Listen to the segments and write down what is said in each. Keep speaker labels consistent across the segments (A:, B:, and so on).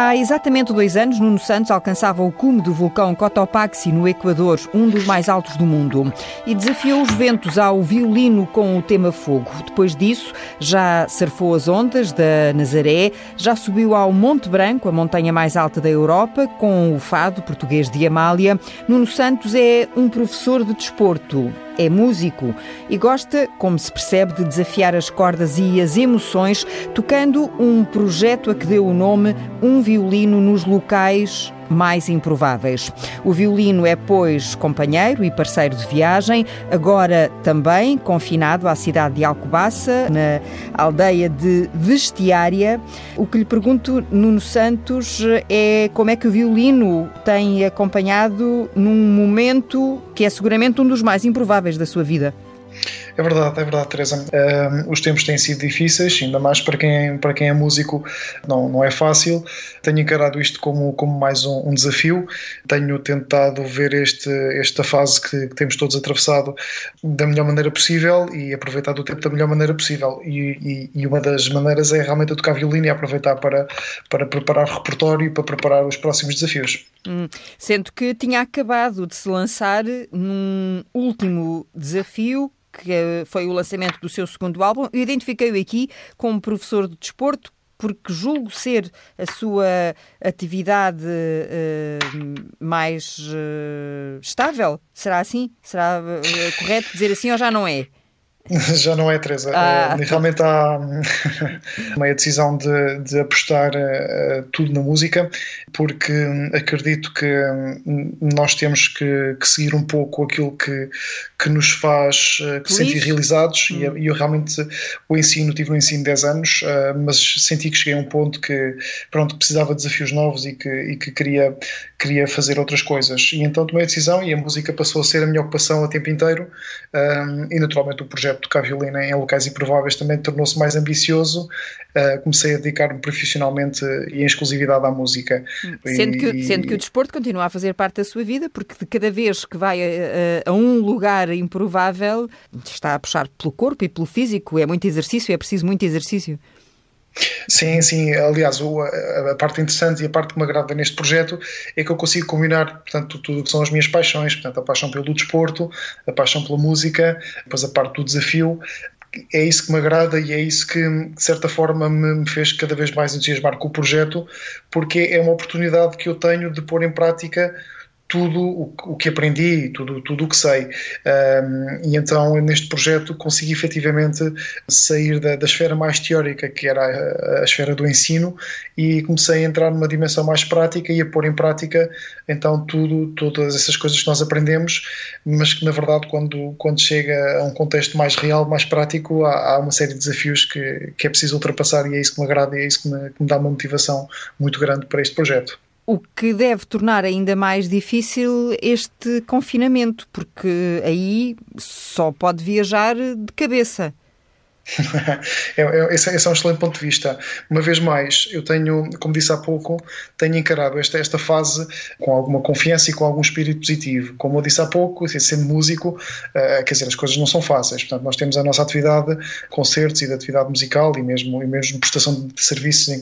A: Há exatamente dois anos, Nuno Santos alcançava o cume do vulcão Cotopaxi, no Equador, um dos mais altos do mundo, e desafiou os ventos ao violino com o tema fogo. Depois disso, já surfou as ondas da Nazaré, já subiu ao Monte Branco, a montanha mais alta da Europa, com o fado português de Amália. Nuno Santos é um professor de desporto é músico e gosta, como se percebe, de desafiar as cordas e as emoções, tocando um projeto a que deu o nome Um Violino nos Locais mais improváveis. O violino é, pois, companheiro e parceiro de viagem, agora também confinado à cidade de Alcobaça, na aldeia de Vestiária. O que lhe pergunto, Nuno Santos, é como é que o violino tem acompanhado num momento que é seguramente um dos mais improváveis da sua vida.
B: É verdade, é verdade, Teresa. Uh, os tempos têm sido difíceis, ainda mais para quem, para quem é músico, não, não é fácil. Tenho encarado isto como, como mais um, um desafio. Tenho tentado ver este, esta fase que, que, temos todos atravessado da melhor maneira possível e aproveitar o tempo da melhor maneira possível. E, e, e uma das maneiras é realmente tocar violino e aproveitar para, para preparar o repertório e para preparar os próximos desafios.
A: Hum, sendo que tinha acabado de se lançar num último desafio que foi o lançamento do seu segundo álbum. Eu identifiquei-o aqui como professor de desporto, porque julgo ser a sua atividade uh, mais uh, estável. Será assim? Será uh, correto dizer assim ou já não é?
B: Já não é, Teresa. Ah. Uh, realmente há uma decisão de, de apostar uh, tudo na música, porque acredito que nós temos que, que, seguir um pouco aquilo que, que nos faz uh, sentir realizados. Hum. E, eu realmente o ensino, tive no ensino 10 anos, mas senti que cheguei a um ponto que pronto, precisava de desafios novos e que, e que queria, queria fazer outras coisas. E então tomei a decisão e a música passou a ser a minha ocupação a tempo inteiro. e naturalmente o projeto tocar violino em locais improváveis também tornou-se mais ambicioso. Uh, comecei a dedicar-me profissionalmente e em exclusividade à música.
A: Sendo, e, que, sendo que o desporto continua a fazer parte da sua vida, porque de cada vez que vai a, a, a um lugar improvável está a puxar pelo corpo e pelo físico. É muito exercício, é preciso muito exercício.
B: Sim, sim. Aliás, a, parte interessante e a parte que me agrada neste projeto é que eu consigo combinar, portanto, tudo o que são as minhas paixões, portanto, a paixão pelo desporto, a paixão pela música, depois a parte do desafio. É isso que me agrada e é isso que, de certa forma, me fez cada vez mais entusiasmar com o projeto, porque é uma oportunidade que eu tenho de pôr em prática tudo o, que aprendi, tudo, tudo o que sei. Um, e então, neste projeto, consegui efetivamente sair da, da esfera mais teórica, que era a, a, esfera do ensino, e comecei a entrar numa dimensão mais prática e a pôr em prática, então, tudo, todas essas coisas que nós aprendemos, mas que, na verdade, quando, quando chega a um contexto mais real, mais prático, há, há uma série de desafios que, que é preciso ultrapassar, e é isso que me agrada e é isso que me, que me dá uma motivação muito grande para este projeto
A: o que deve tornar ainda mais difícil este confinamento, porque aí só pode viajar de cabeça.
B: É, é, esse, esse, é um excelente ponto de vista. Uma vez mais, eu tenho, como disse há pouco, tenho encarado esta, esta fase com alguma confiança e com algum espírito positivo. Como eu disse há pouco, sendo músico, uh, quer dizer, as coisas não são fáceis. Portanto, nós temos a nossa atividade, concertos e de atividade musical e mesmo, e mesmo prestação de serviços em,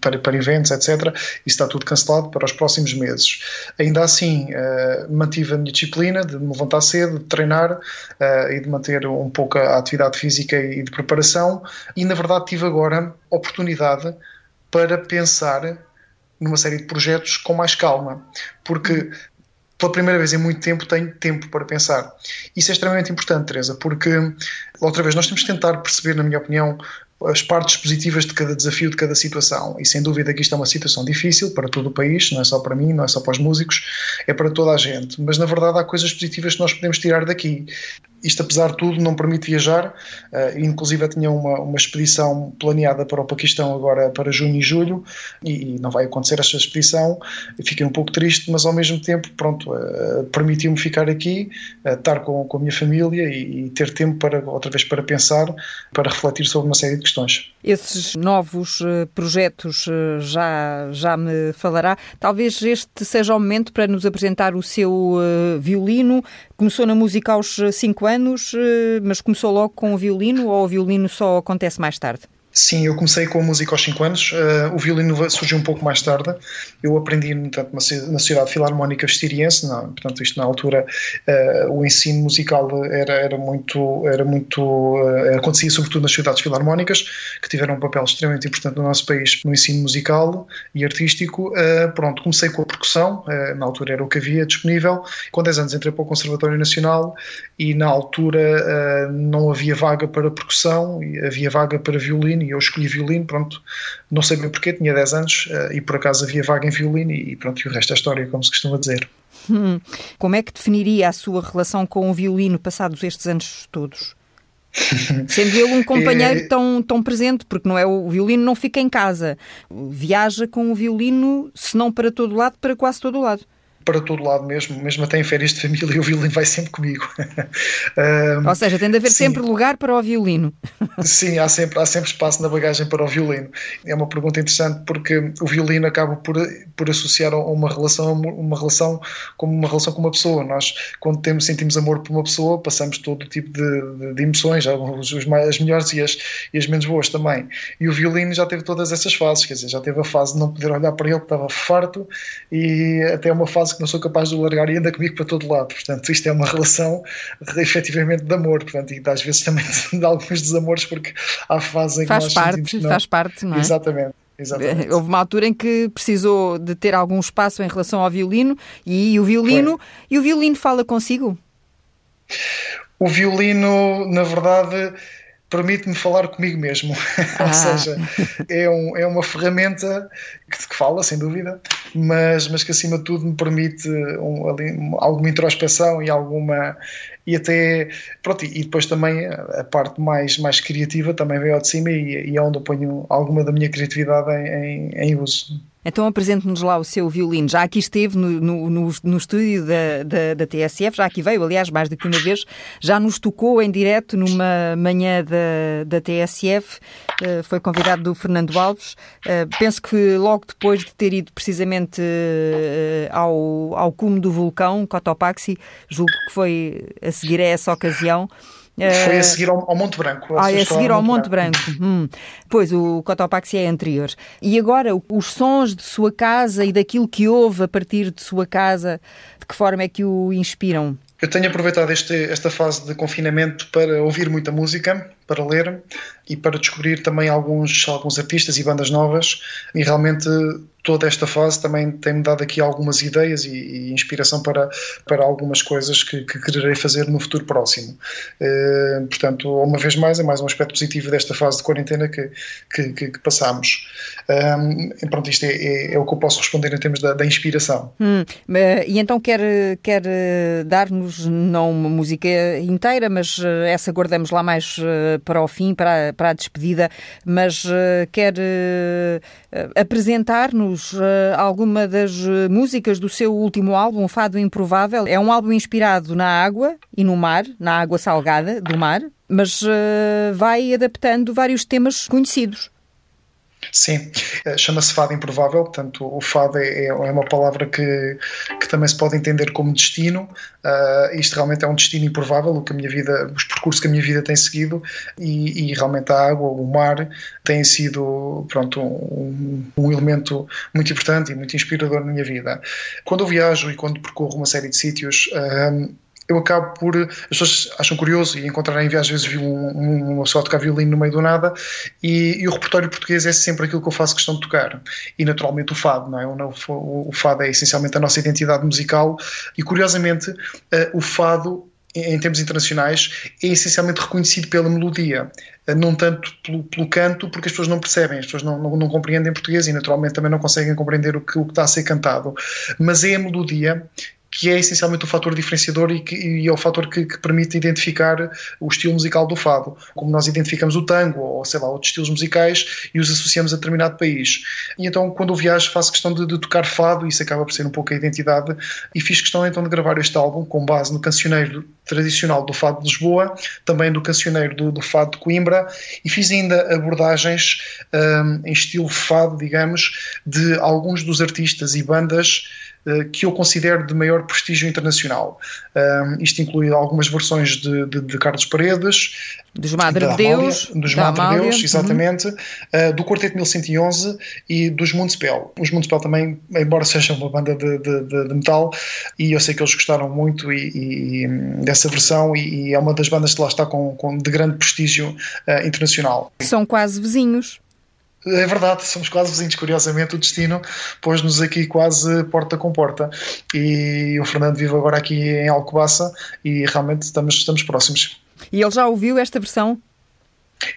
B: para, para eventos, etc. Isso está tudo cancelado para os próximos meses. Ainda assim, uh, mantive a minha disciplina de me levantar cedo, de treinar uh, e de manter um pouco a atividade física e de preparação e, na verdade, tive agora oportunidade para pensar numa série de projetos com mais calma, porque pela primeira vez em muito tempo tenho tempo para pensar. Isso é extremamente importante, Teresa, porque, outra vez, nós temos que tentar perceber, na minha opinião, as partes positivas de cada desafio, de cada situação. E sem dúvida que isto é uma situação difícil para todo o país, não é só para mim, não é só para os músicos, é para toda a gente. Mas na verdade há coisas positivas que nós podemos tirar daqui isto, apesar de tudo, não permite viajar. Uh, inclusive, tinha uma, uma expedição planeada para o Paquistão agora para junho e julho e, e não vai acontecer esta expedição. Fiquei um pouco triste, mas ao mesmo tempo, pronto, uh, permitiu-me ficar aqui, uh, estar com, com a minha família e, e, ter tempo para, outra vez, para pensar, para refletir sobre uma série de questões.
A: Esses novos projetos já, já me falará. Talvez este seja o momento para nos apresentar o seu violino. Começou na música aos 5 anos eh, mas começou logo com o violino ou o violino só acontece mais tarde?
B: Sim, eu comecei com a música aos 5 anos. Uh, o violino surgiu um pouco mais tarde. Eu aprendi, portanto, na Sociedade Filarmónica Vestiriense. Não, portanto, isto na altura, uh, o ensino musical era, era muito. Era muito uh, acontecia sobretudo nas sociedades filarmónicas, que tiveram um papel extremamente importante no nosso país no ensino musical e artístico. pronto, comecei com a percussão. na altura era o que havia disponível. Com 10 anos entrei para o Conservatório Nacional e, na altura, não havia vaga para percussão, havia vaga para violino e eu escolhi violino, pronto, não sei bem porquê, tinha 10 anos uh, e por acaso havia vaga em violino e, e pronto, e o resto é história, como se costuma dizer.
A: Hum. Como é que definiria a sua relação com o violino passados estes anos todos? Sendo ele um companheiro é... tão, tão presente, porque não é o violino não fica em casa, viaja com o violino, se não para todo lado, para quase todo lado
B: para todo lado mesmo, mesmo até em férias de família, o violino vai sempre comigo.
A: um, Ou seja, tem de haver sim. sempre lugar para o violino.
B: sim, há sempre, há sempre espaço na bagagem para o violino. É uma pergunta interessante porque o violino acaba por, por associar a uma relação, uma relação como uma relação com uma pessoa. Nós, quando temos, sentimos amor por uma pessoa, passamos todo tipo de, de, de emoções, as melhores e as, e as menos boas também. E o violino já teve todas essas fases, quer dizer, já teve a fase de não poder olhar para ele, que estava farto, e até uma fase que não sou capaz de o largar e anda comigo para todo lado. Portanto, isto é uma relação efetivamente de amor. Portanto, e às vezes também de alguns desamores, porque há fases em
A: faz
B: que nós
A: parte, não... Faz parte, não é?
B: Exatamente. Exatamente.
A: Houve uma altura em que precisou de ter algum espaço em relação ao violino e o violino Foi. e o violino fala consigo?
B: O violino, na verdade, permite-me falar comigo mesmo. Ah. Ou seja, é, um, é uma ferramenta que, que, fala, sem dúvida, mas, mas que acima de tudo me permite um, ali, alguma introspeção e alguma. E até. Pronto, e depois também a parte mais, mais criativa também veio ao de cima e, e é onde eu ponho alguma da minha criatividade em, em, em uso.
A: Então apresente-nos lá o seu violino. Já aqui esteve no, no, no, no estúdio da, da, da, TSF, já aqui veio, aliás, mais do que uma vez, já nos tocou em direto numa manhã da, da TSF, uh, eh, foi convidado do Fernando Alves. Uh, penso que logo depois de ter ido precisamente uh, ao, ao cume do vulcão, Cotopaxi, julgo que foi a seguir a essa ocasião,
B: foi a seguir ao, ao Monte Branco.
A: Ah, é a seguir ao Monte, Branco. Branco. Hum. Pois, o Cotopaxi é anterior. E agora, os sons de sua casa e daquilo que ouve a partir de sua casa, de que forma é que o inspiram?
B: Eu tenho aproveitado este, esta fase de confinamento para ouvir muita música, para ler e para descobrir também alguns, alguns artistas e bandas novas e realmente toda esta fase também tem-me dado aqui algumas ideias e, e, inspiração para, para algumas coisas que, que quererei fazer no futuro próximo. Uh, portanto, uma vez mais, é mais um aspecto positivo desta fase de quarentena que, que, que, que passamos. Um, pronto, isto é, é, é, o que eu posso responder em termos da, da inspiração.
A: Hum, e então quer, quer dar-nos, não uma música inteira, mas eh, essa guardamos lá mais eh, para o fim, para, para a despedida, mas quer apresentar-nos alguma das músicas do seu último álbum, Fado Improvável. É um álbum inspirado na água e no mar, na água salgada do mar, mas vai adaptando vários temas conhecidos.
B: Sim, eh, chama-se fado improvável, portanto, o fado é, é, uma palavra que, que também se pode entender como destino. Uh, isto realmente é um destino improvável, o que a minha vida, os percursos que a minha vida tem seguido, e, e realmente a água, o mar, tem sido pronto, um, um, elemento muito importante e muito inspirador na minha vida. Quando eu viajo e quando percorro uma série de sítios, uh, eu acabo por. As pessoas acham curioso e encontrarem às vezes um, uma pessoa tocar violino no meio do nada e, e, o repertório português é sempre aquilo que eu faço questão de tocar. E naturalmente o fado, não é? O, o fado é essencialmente a nossa identidade musical e curiosamente uh, o fado em termos internacionais, é essencialmente reconhecido pela melodia, eh, não tanto pelo, pelo, canto, porque as pessoas não percebem, as pessoas não, não, não, compreendem português e naturalmente também não conseguem compreender o que, o que está a ser cantado. Mas é a melodia que é essencialmente o fator diferenciador e, que, e é o fator que, que, permite identificar o estilo musical do fado, como nós identificamos o tango ou sei lá outros estilos musicais e os associamos a determinado país. E então quando eu viajo faço questão de, de tocar fado, isso acaba por ser um pouco a identidade e fiz questão então de gravar este álbum com base no cancioneiro tradicional do fado de Lisboa, também do cancioneiro do, do fado de Coimbra e fiz ainda abordagens um, em estilo fado, digamos, de alguns dos artistas e bandas que eu considero de maior prestígio internacional. isto inclui algumas versões de, de, de Carlos Paredes,
A: dos Madre de Deus,
B: dos Madre de Deus, exatamente, uhum. do Quarteto 1111 e dos Municipal. Os Municipal também, embora sejam uma banda de, de, de, metal, e eu sei que eles gostaram muito e, e dessa versão, e, e, é uma das bandas que lá está com, com de grande prestígio uh, internacional.
A: São quase vizinhos.
B: É verdade, somos quase vizinhos. Curiosamente, o destino pôs-nos aqui quase porta com porta. E o Fernando vive agora aqui em Alcobaça e realmente estamos, estamos próximos.
A: E ele já ouviu esta versão?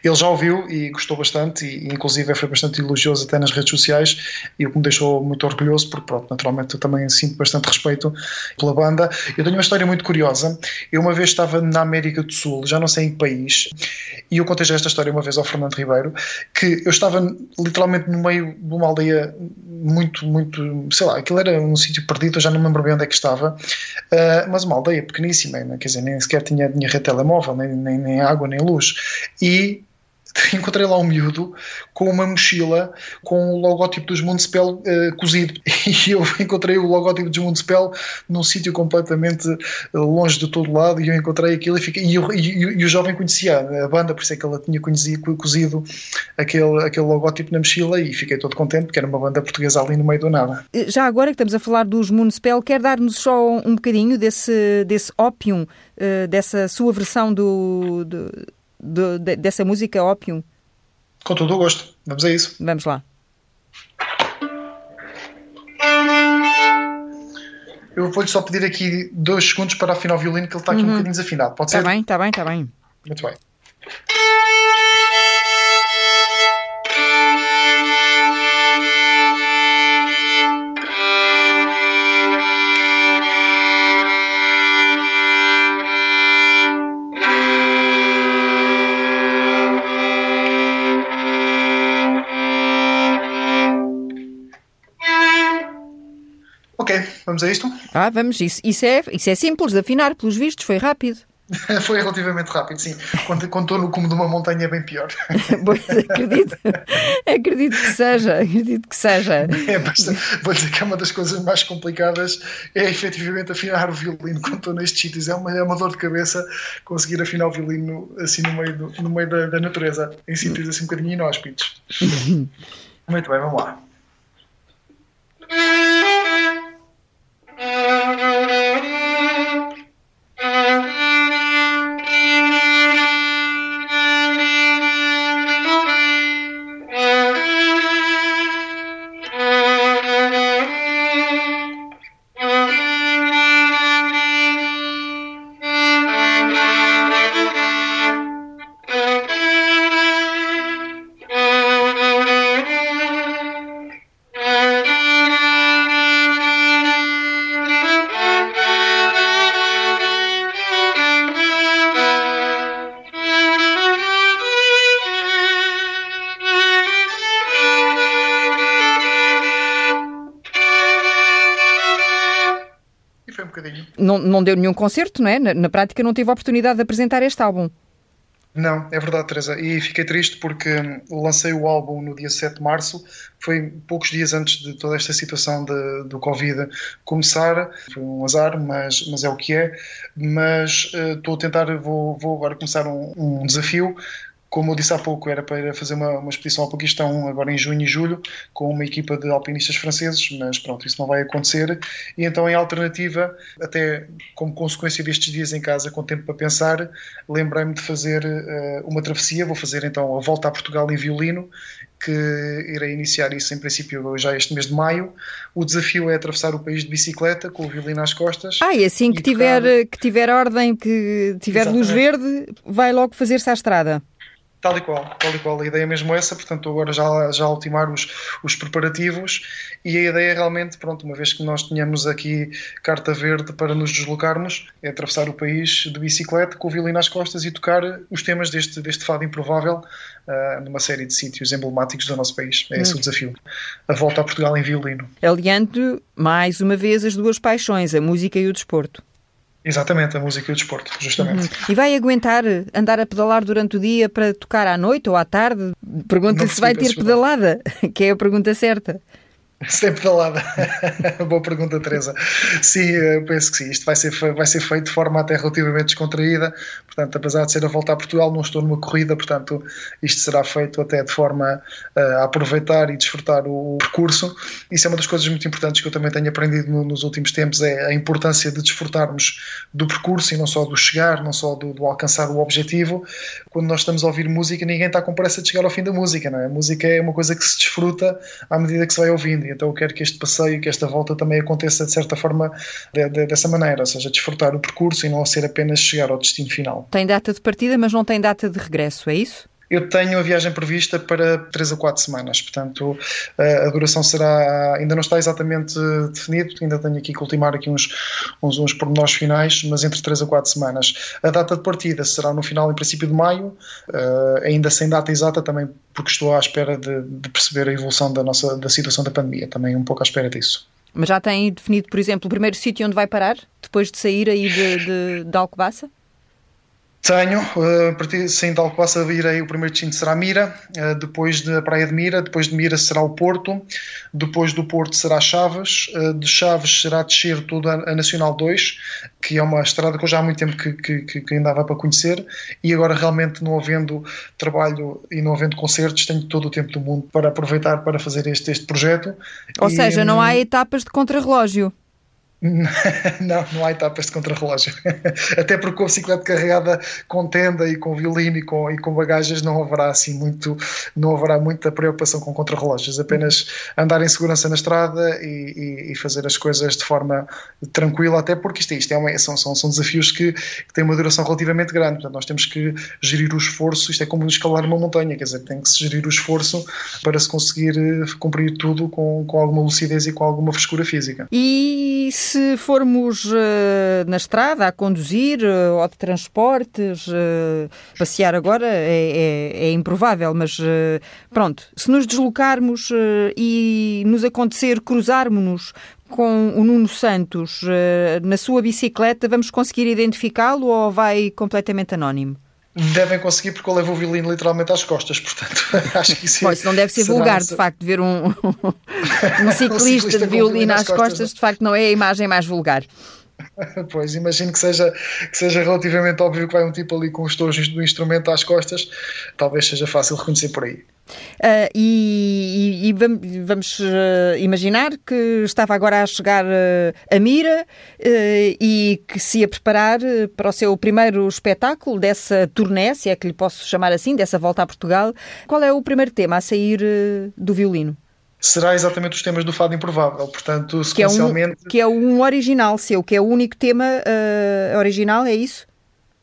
B: Ele já ouviu e gostou bastante, e inclusive foi bastante elogioso até nas redes sociais, e o que me deixou muito orgulhoso, porque pronto, naturalmente eu também sinto bastante respeito pela banda. Eu tenho uma história muito curiosa. Eu uma vez estava na América do Sul, já não sei em que país, e eu contei já esta história uma vez ao Fernando Ribeiro, que eu estava literalmente no meio de uma aldeia muito, muito, sei lá, aquilo era um sítio perdido, eu já não me lembro bem onde é que estava, uh, mas uma aldeia pequeníssima, quer dizer, nem sequer tinha, tinha rede telemóvel, nem, nem, nem água, nem luz. E encontrei lá um miúdo com uma mochila com o logótipo dos Municipal uh, cozido e eu encontrei o logótipo dos Municipal num sítio completamente eh, longe de todo lado e eu encontrei aquilo e, fiquei, e, e, e, o jovem conhecia a banda, por isso é que ela tinha conhecido, cozido aquele, aquele logótipo na mochila e fiquei todo contente porque era uma banda portuguesa ali no meio do nada.
A: Eh, já agora que estamos a falar dos Municipal, quer dar-nos só um bocadinho desse, desse Opium, uh, dessa sua versão do, do de, de, dessa música Opium?
B: Com todo o gosto. Vamos a isso.
A: Vamos lá.
B: Eu vou-lhe só pedir aqui dois segundos para afinar o violino, que ele está aqui uhum. um bocadinho desafinado. Pode
A: tá
B: ser?
A: Está bem, está bem, está bem.
B: Muito bem. Vamos a isto?
A: Ah, vamos. Isso, isso, é, isso é simples de afinar, pelos vistos, foi rápido.
B: Foi relativamente rápido, sim. Quando, quando estou no cume de uma montanha é bem pior.
A: pois, acredito, acredito que seja, acredito que seja.
B: É bastante, vou dizer que é uma das coisas mais complicadas é efetivamente afinar o violino quando estou nestes sítios. É uma, é uma dor de cabeça conseguir afinar o violino assim no meio, do, no meio da, da natureza, em sítios assim um bocadinho inóspitos. Muito bem, vamos lá.
A: Não, não deu nenhum concerto, não é? Na, na prática não teve a oportunidade de apresentar este álbum.
B: Não, é verdade, Teresa. E fiquei triste porque lancei o álbum no dia 7 de março, foi poucos dias antes de toda esta situação de, do Covid começar. Foi um azar, mas, mas é o que é. Mas uh, estou a tentar, vou, vou agora começar um, um desafio como eu disse há pouco, era para fazer uma, uma expedição ao Paquistão agora em junho e julho com uma equipa de alpinistas franceses, mas pronto, isso não vai acontecer. E então, em alternativa, até como consequência destes dias em casa, com tempo para pensar, lembrei-me de fazer uh, uma travessia. Vou fazer então a volta a Portugal em violino, que irei iniciar isso em princípio já este mês de maio. O desafio é atravessar o país de bicicleta com o violino às costas.
A: Ah, e assim que, e tiver, tocar... que tiver ordem, que tiver Exatamente. luz verde, vai logo fazer-se à estrada.
B: Tal e qual, tal e qual. A ideia é mesmo essa, portanto, agora já, já ultimar os, os preparativos e a ideia é realmente, pronto, uma vez que nós tenhamos aqui carta verde para nos deslocarmos, é atravessar o país de bicicleta com o violino às costas e tocar os temas deste, deste fado improvável uh, numa série de sítios emblemáticos do nosso país. É esse hum. o desafio. A volta a Portugal em violino.
A: Aliando mais uma vez as duas paixões, a música e o desporto.
B: Exatamente, a música e o desporto, justamente. Uhum.
A: E vai aguentar andar a pedalar durante o dia para tocar à noite ou à tarde? Pergunta se vai ter pedalada, que é a pergunta certa.
B: Sempre pedalada. Boa pergunta, Teresa. Sim, eu penso que sim. Isto vai ser, vai ser feito de forma até relativamente descontraída. Portanto, apesar de ser a volta a Portugal, não estou numa corrida. Portanto, isto será feito até de forma uh, a aproveitar e desfrutar o percurso. Isso é uma das coisas muito importantes que eu também tenho aprendido no, nos últimos tempos: é a importância de desfrutarmos do percurso e não só do chegar, não só do, do alcançar o objetivo. Quando nós estamos a ouvir música, ninguém está com pressa de chegar ao fim da música, não é? A música é uma coisa que se desfruta à medida que se vai ouvindo então eu quero que este passeio, que esta volta também aconteça de certa forma de, de, dessa maneira, ou seja, desfrutar o percurso e não ser apenas chegar ao destino final.
A: Tem data de partida, mas não tem data de regresso, é isso?
B: Eu tenho a viagem prevista para 3 a 4 semanas, portanto a duração será, ainda não está exatamente definido, ainda tenho aqui que ultimar aqui uns, uns, uns pormenores finais, mas entre 3 a 4 semanas. A data de partida será no final, em princípio de maio, ainda sem data exata também porque estou à espera de, de perceber a evolução da, nossa, da situação da pandemia, também um pouco à espera disso.
A: Mas já tem definido, por exemplo, o primeiro sítio onde vai parar, depois de sair aí de, de, de Alcobaça?
B: Tenho, uh, a partir sim, de Alcobaça irei, o primeiro destino será Mira, uh, depois da Praia de Mira, depois de Mira será o Porto, depois do Porto será Chaves, uh, de Chaves será descer toda a Nacional 2, que é uma estrada que eu já há muito tempo que, que, que andava para conhecer, e agora realmente não havendo trabalho e não havendo concertos, tenho todo o tempo do mundo para aproveitar para fazer este, este projeto.
A: Ou
B: e,
A: seja, não há etapas de contrarrelógio.
B: Não, não há etapas de contrarrelógio. Até porque com a bicicleta carregada com tenda e com violino e com, e com bagagens não haverá assim muito, não haverá muita preocupação com contrarrelógios. Apenas andar em segurança na estrada e, e, e, fazer as coisas de forma tranquila, até porque isto, isto é uma, são, são, são desafios que, que, têm uma duração relativamente grande. Portanto, nós temos que gerir o esforço. Isto é como escalar uma montanha, quer dizer, tem que se gerir o esforço para se conseguir eh, cumprir tudo com, com alguma lucidez e com alguma frescura física.
A: E se formos uh, na estrada a conduzir uh, ou de transportes, uh, passear agora é, é, é improvável, mas pronto, se nos deslocarmos e nos acontecer cruzarmos-nos com o Nuno Santos na sua bicicleta, vamos conseguir identificá-lo ou vai completamente anónimo?
B: Devem conseguir porque eu levo o violino literalmente às costas, portanto acho que isso,
A: pois, não deve ser vulgar, de facto, ver um, um, ciclista, um ciclista de violino às costas, costas, de facto não é a imagem mais vulgar.
B: Pois, imagino que seja, que seja relativamente óbvio que vai um tipo ali com os tojos do instrumento às costas, talvez seja fácil reconhecer por aí.
A: Uh, e, e, e, vamos uh, imaginar que estava agora a chegar uh, a Mira e que se ia preparar para o seu primeiro espetáculo dessa turnê, se é que lhe posso chamar assim, dessa volta a Portugal. Qual é o primeiro tema a sair do violino?
B: Será exatamente os temas do Fado Improvável, portanto,
A: sequencialmente... Que é um, que é um original seu, que é o único tema uh, original, é isso?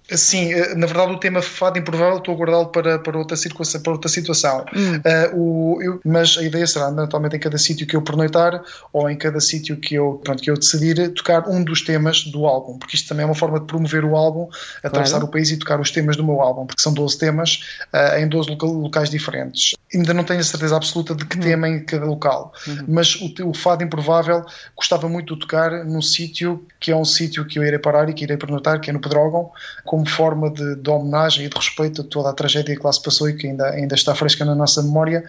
B: Sim, eh, na verdade o tema fado improvável estou a guardá-lo para, para, outra situação, para outra situação. Hum. Uh, o, eu, mas a ideia será, naturalmente, em cada sítio que eu pernoitar ou em cada sítio que eu, pronto, que eu decidir, tocar um dos temas do álbum, porque isto também é uma forma de promover o álbum, atravessar claro. o país e tocar os temas do meu álbum, porque são 12 temas uh, em 12 loca locais diferentes. Ainda não tenho a certeza absoluta de que hum. tema em cada local, uhum. mas o, o fado improvável gostava muito de tocar num sítio que é um sítio que eu irei parar e que irei pernoitar, que é no Pedrógão, como forma de, de, homenagem e de respeito a toda a tragédia que lá se passou e que ainda, ainda está fresca na nossa memória.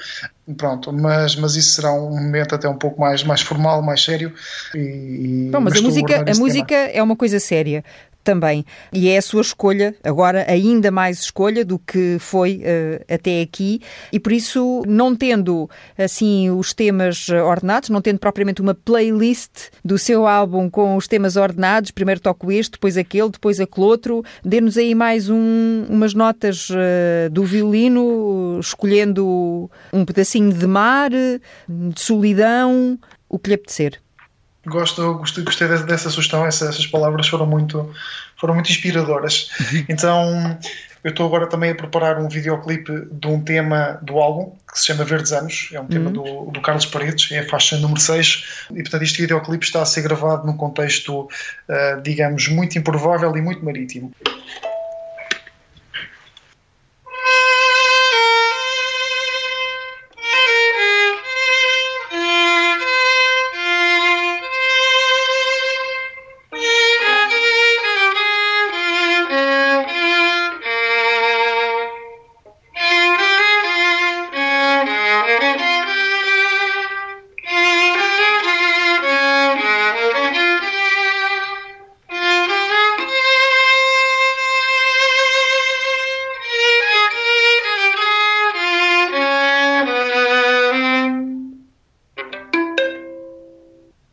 B: Pronto, mas, mas isso será um momento até um pouco mais, mais formal, mais sério. E,
A: Não, mas, mas a música, a música é uma coisa séria também. E é a sua escolha, agora ainda mais escolha do que foi uh, até aqui, e por isso, não tendo assim os temas ordenados, não tendo propriamente uma playlist do seu álbum com os temas ordenados, primeiro toco este, depois aquele, depois aquele outro, dê-nos aí mais um, umas notas uh, do violino, escolhendo um pedacinho de mar, de solidão, o que lhe apetecer.
B: Gosto, gostei, gostei dessa sugestão, essas, essas palavras foram muito, foram muito inspiradoras. Uhum. Então, eu estou agora também a preparar um videoclipe de um tema do álbum, que se chama Verdes Anos, é um tema uhum. do, do Carlos Paredes, é a faixa número 6, e portanto este videoclipe está a ser gravado num contexto, uh, digamos, muito improvável e muito marítimo.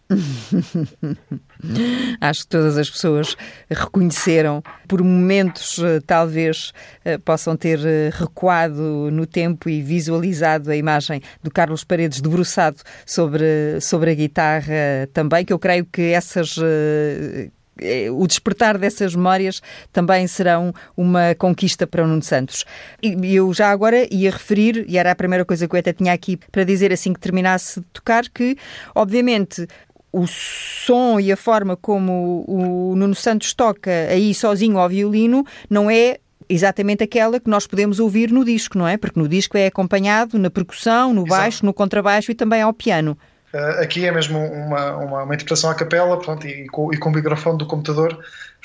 A: Acho que todas as pessoas reconheceram, por momentos eh, talvez eh, possam ter eh, recuado no tempo e visualizado a imagem do Carlos Paredes debruçado sobre, sobre a guitarra também, que eu creio que essas o despertar dessas memórias também serão uma conquista para o Nuno Santos. E eu já agora ia referir, e era a primeira coisa que eu até tinha aqui para dizer assim que terminasse de tocar, que obviamente o som e a forma como o Nuno Santos toca aí sozinho ao violino não é exatamente aquela que nós podemos ouvir no disco, não é? Porque no disco é acompanhado na percussão, no baixo, Exato. no contrabaixo e também ao piano.
B: Uh, aqui é mesmo uma, uma, uma interpretação à capela pronto, e, com, e com o microfone do computador.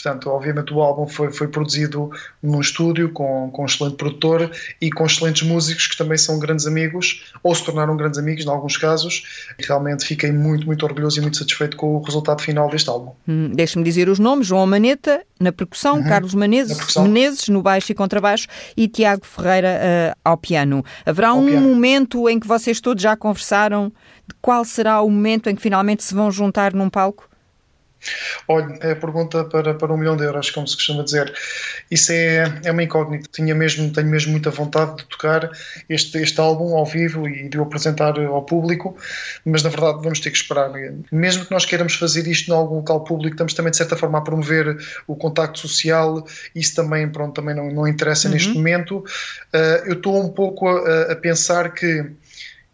B: Portanto, obviamente o álbum foi, foi produzido num estúdio com, com um excelente produtor e com excelentes músicos que também são grandes amigos ou se tornaram grandes amigos em alguns casos. E realmente fiquei muito, muito orgulhoso e muito satisfeito com o resultado final deste álbum.
A: Hum, Deixa-me dizer os nomes: João Maneta na percussão, uhum, Carlos Menezes, percussão. Menezes no baixo e contrabaixo e Tiago Ferreira uh, ao piano. Haverá ao um piano. momento em que vocês todos já conversaram qual será o momento em que finalmente se vão juntar num palco?
B: Olha, é a pergunta para, para um milhão de euros, como se costuma dizer. Isso é, é uma incógnita. Tinha mesmo, tenho mesmo muita vontade de tocar este, este álbum ao vivo e de o apresentar ao público, mas na verdade vamos ter que esperar. Mesmo que nós queiramos fazer isto em algum local público, estamos também de certa forma a promover o contacto social. Isso também, pronto, também não, não interessa uhum. neste momento. Uh, eu estou um pouco a, a pensar que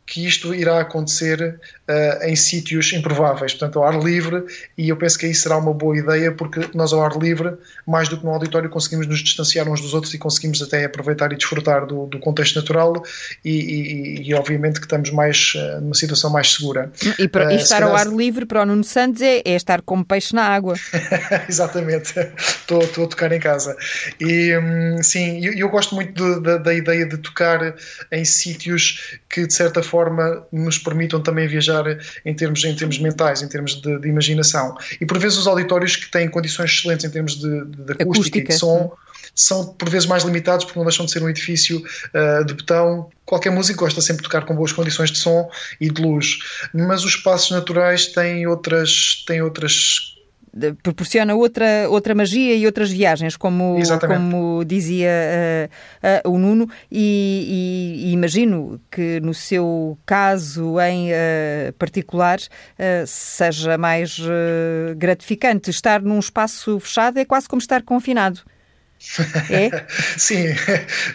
B: que isto irá acontecer uh, em sítios improváveis, portanto, ao ar livre, e eu penso que aí será uma boa ideia, porque nós, ao ar livre, mais do que no auditório, conseguimos nos distanciar uns dos outros e conseguimos até aproveitar e desfrutar do, do contexto natural, e, e, e, obviamente que estamos mais uh, numa situação mais segura.
A: E, para, e uh, estar ao ar livre para o Nuno Santos é, é estar como peixe na água.
B: Exatamente, estou, estou a tocar em casa. E um, sim, eu, eu, gosto muito de, de, da ideia de tocar em sítios que, de certa forma nos permitam também viajar em termos, em termos mentais, em termos de, de imaginação. E por vezes os auditórios que têm condições excelentes em termos de, de, de acústica, acústica, e de som são por vezes mais limitados porque não deixam de ser um edifício uh, de betão. Qualquer músico gosta sempre de tocar com boas condições de som e de luz, mas os espaços naturais têm outras, têm outras
A: proporciona outra, outra magia e outras viagens, como, como dizia uh, uh, o Nuno, e, e, e, imagino que no seu caso em uh, particular seja mais gratificante. Estar num espaço fechado é quase como estar confinado. É?
B: Sim,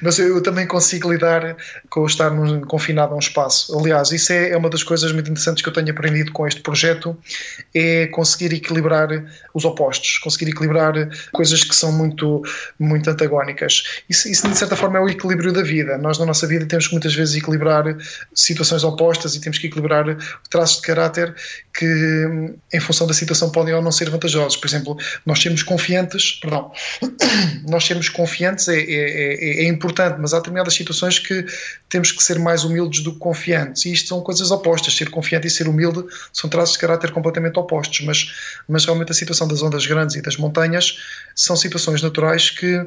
B: mas eu também consigo lidar com estar num, confinado a um espaço. Aliás, isso é, é, uma das coisas muito interessantes que eu tenho aprendido com este projeto, é conseguir equilibrar os opostos, conseguir equilibrar coisas que são muito, muito antagónicas. Isso, isso, de certa forma, é o equilíbrio da vida. Nós, na nossa vida, temos que muitas vezes equilibrar situações opostas e temos que equilibrar traços de caráter que, em função da situação, podem ou não ser vantajosos. Por exemplo, nós sermos confiantes, perdão, nós sermos confiantes é, é, é, é, importante, mas há determinadas situações que temos que ser mais humildes do que confiantes. E isto são coisas opostas. Ser confiante e ser humilde são traços de caráter completamente opostos. Mas, mas realmente a situação das ondas grandes e das montanhas são situações naturais que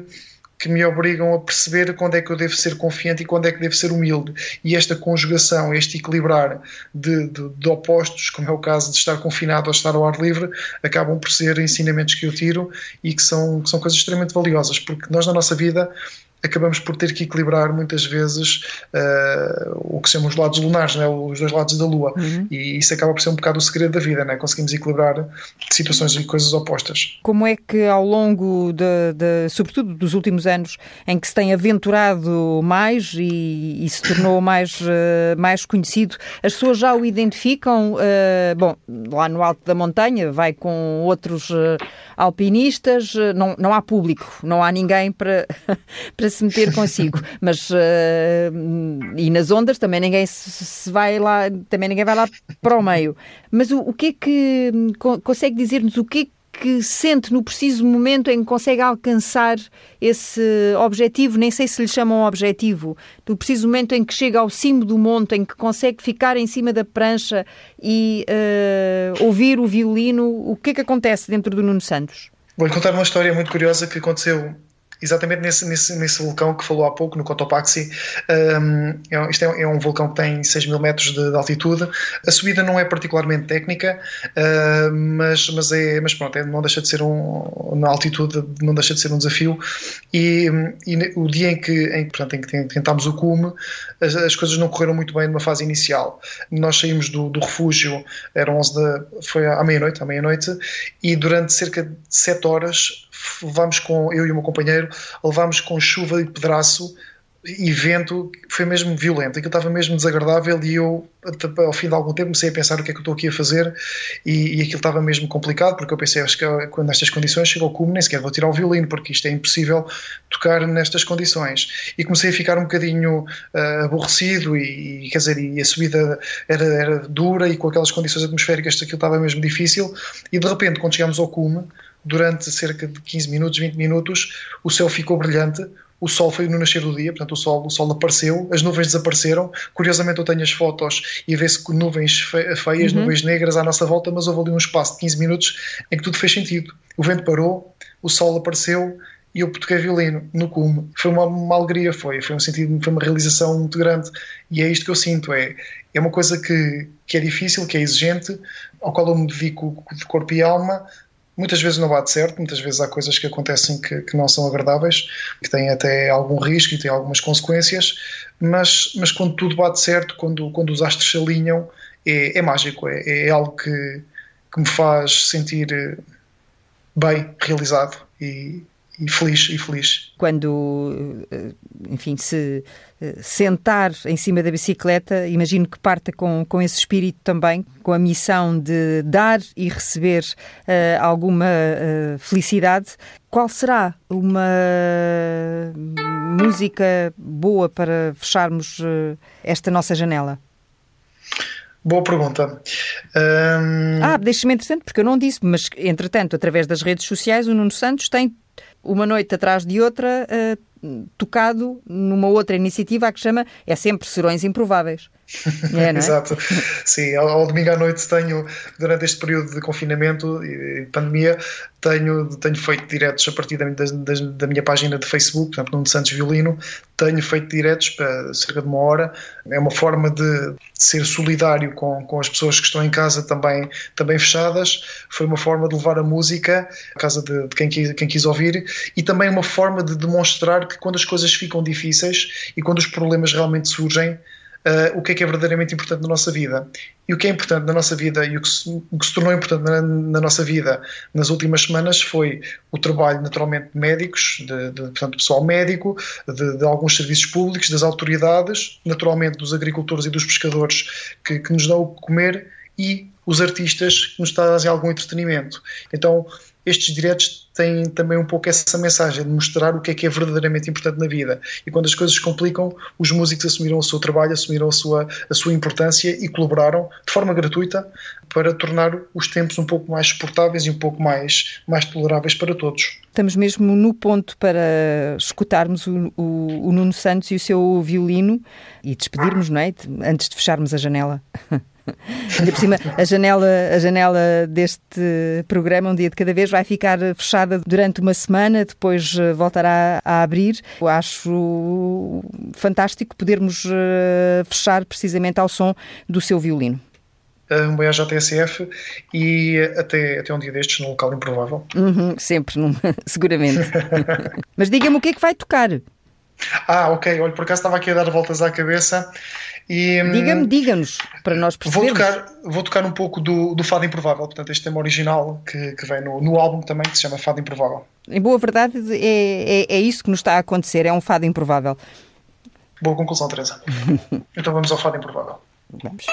B: que me obrigam a perceber quando é que eu devo ser confiante e quando é que devo ser humilde. E esta conjugação, este equilibrar de, de, de, opostos, como é o caso de estar confinado ou estar ao ar livre, acabam por ser ensinamentos que eu tiro e que são, que são coisas extremamente valiosas, porque nós na nossa vida acabamos por ter que equilibrar muitas vezes uh, o que chamamos lados lunares, né? os dois lados da Lua. Uhum. E isso acaba por ser um bocado o segredo da vida, né? conseguimos equilibrar situações e coisas opostas.
A: Como é que ao longo, de, de, sobretudo dos últimos anos, em que se tem aventurado mais e, e se tornou mais, uh, mais conhecido, as pessoas já o identificam? Uh, bom, lá no alto da montanha, vai com outros alpinistas, não, não há público, não há ninguém para, para se meter consigo. Mas uh, e nas ondas também ninguém se, vai lá, também ninguém vai lá para o meio. Mas o, o que é que consegue dizer-nos o que é que sente no preciso momento em que consegue alcançar esse objetivo, nem sei se lhe chamam objetivo, no preciso momento em que chega ao cimo do monte, em que consegue ficar em cima da prancha e uh, ouvir o violino, o que é que acontece dentro do Nuno Santos?
B: Vou-lhe contar uma história muito curiosa que aconteceu exatamente nesse, nesse, nesse vulcão que falou há pouco, no Cotopaxi. Um, é, isto é, é, um vulcão que tem 6 mil metros de, de, altitude. A subida não é particularmente técnica, uh, mas, mas, é, mas pronto, é, não deixa de ser um, na altitude, não deixa de ser um desafio. E, e o dia em que, em, portanto, em que tentámos o cume, as, as, coisas não correram muito bem numa fase inicial. Nós saímos do, do refúgio, eram 11 da, foi à meia-noite, à meia-noite, e durante cerca de 7 horas levámos com, eu e o meu companheiro, levámos com chuva e pedraço e vento, foi mesmo violento, aquilo estava mesmo desagradável e eu, ao fim de algum tempo, comecei a pensar o que é que eu estou aqui a fazer e, e aquilo estava mesmo complicado, porque eu pensei, acho que quando nestas condições chegou ao cume, nem sequer vou tirar o violino, porque isto é impossível tocar nestas condições. E comecei a ficar um bocadinho uh, aborrecido e, e, quer dizer, e a subida era, era dura e com aquelas condições atmosféricas aquilo estava mesmo difícil e de repente, quando chegámos ao cume, durante cerca de 15 minutos, 20 minutos, o céu ficou brilhante, o sol foi no nascer do dia, portanto o sol, o sol apareceu, as nuvens desapareceram. Curiosamente eu tenho as fotos e vê-se nuvens feias, uhum. nuvens negras à nossa volta, mas houve ali um espaço de 15 minutos em que tudo fez sentido. O vento parou, o sol apareceu e eu toquei violino no cume. Foi uma, uma, alegria, foi, foi um sentido, foi uma realização muito grande e é isto que eu sinto, é, é uma coisa que, que é difícil, que é exigente, ao qual eu me dedico de corpo e alma, Muitas vezes não bate certo, muitas vezes há coisas que acontecem que, que não são agradáveis, que têm até algum risco e têm algumas consequências, mas, mas quando tudo bate certo, quando, quando os astros se alinham, é, é mágico, é, é algo que, que me faz sentir eh, bem, realizado e, e feliz e feliz.
A: Quando, eh, enfim, se eh, sentar em cima da bicicleta, imagino que parta com, com esse espírito também, com a missão de dar e receber uh, alguma uh, felicidade. Qual será uma música boa para fecharmos uh, esta nossa janela?
B: Boa pergunta.
A: Um... Ah, deixa-me interessante, porque eu não disse, mas entretanto, através das redes sociais, o Nuno Santos tem uma noite atrás de outra, uh, tocado numa outra iniciativa que chama É Sempre Serões Improváveis.
B: É, é? Exato. Sim, ao, ao, domingo à noite tenho, durante este período de confinamento e pandemia, tenho, tenho feito diretos a partir da, da, da minha página de Facebook, por exemplo, no Santos Violino, tenho feito diretos para cerca de uma hora. É uma forma de, de ser solidário com, com as pessoas que estão em casa também, também fechadas. Foi uma forma de levar a música à casa de, de quem, quis, quem quis ouvir e também uma forma de demonstrar que quando as coisas ficam difíceis e quando os problemas realmente surgem, uh, o que é que é verdadeiramente importante na nossa vida. E o que é importante na nossa vida e o que se, o que se tornou importante na, na, nossa vida nas últimas semanas foi o trabalho, naturalmente, de médicos, de, de portanto, pessoal médico, de, de, alguns serviços públicos, das autoridades, naturalmente dos agricultores e dos pescadores que, que nos dão o que comer e os artistas que nos trazem algum entretenimento. Então, estes diretos têm também um pouco essa mensagem de mostrar o que é que é verdadeiramente importante na vida. E quando as coisas se complicam, os músicos assumiram o seu trabalho, assumiram a sua, a sua importância e colaboraram de forma gratuita para tornar os tempos um pouco mais suportáveis e um pouco mais, mais toleráveis para todos.
A: Estamos mesmo no ponto para escutarmos o, o, o Nuno Santos e o seu violino e despedirmos, não é? Antes de fecharmos a janela. Ainda por cima, a janela, a janela deste programa, um dia de cada vez, vai ficar fechada durante uma semana, depois eh, voltará a abrir. Eu acho fantástico podermos eh, fechar precisamente ao som do seu violino
B: um beijo à TSF e até, até um dia destes no local improvável.
A: Uhum, sempre, seguramente. Mas diga-me o que é que vai tocar.
B: Ah, ok. Olha, por acaso estava aqui a dar voltas à cabeça e.
A: Hum, diga-me, diga-nos, para nós percebermos.
B: Vou tocar, vou tocar um pouco do, do Fado Improvável, portanto, este tema original que, que vem no, no álbum também, que se chama Fado Improvável.
A: Em boa verdade, é, é, é isso que nos está a acontecer, é um fado improvável.
B: Boa conclusão, Teresa. então vamos ao Fado Improvável.
A: Vamos.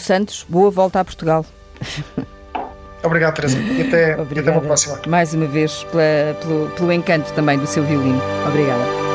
A: Santos, boa volta a Portugal.
B: Obrigado, Teresa. E até, até uma próxima.
A: Mais uma vez pela, pelo, pelo encanto também do seu violino. Obrigada.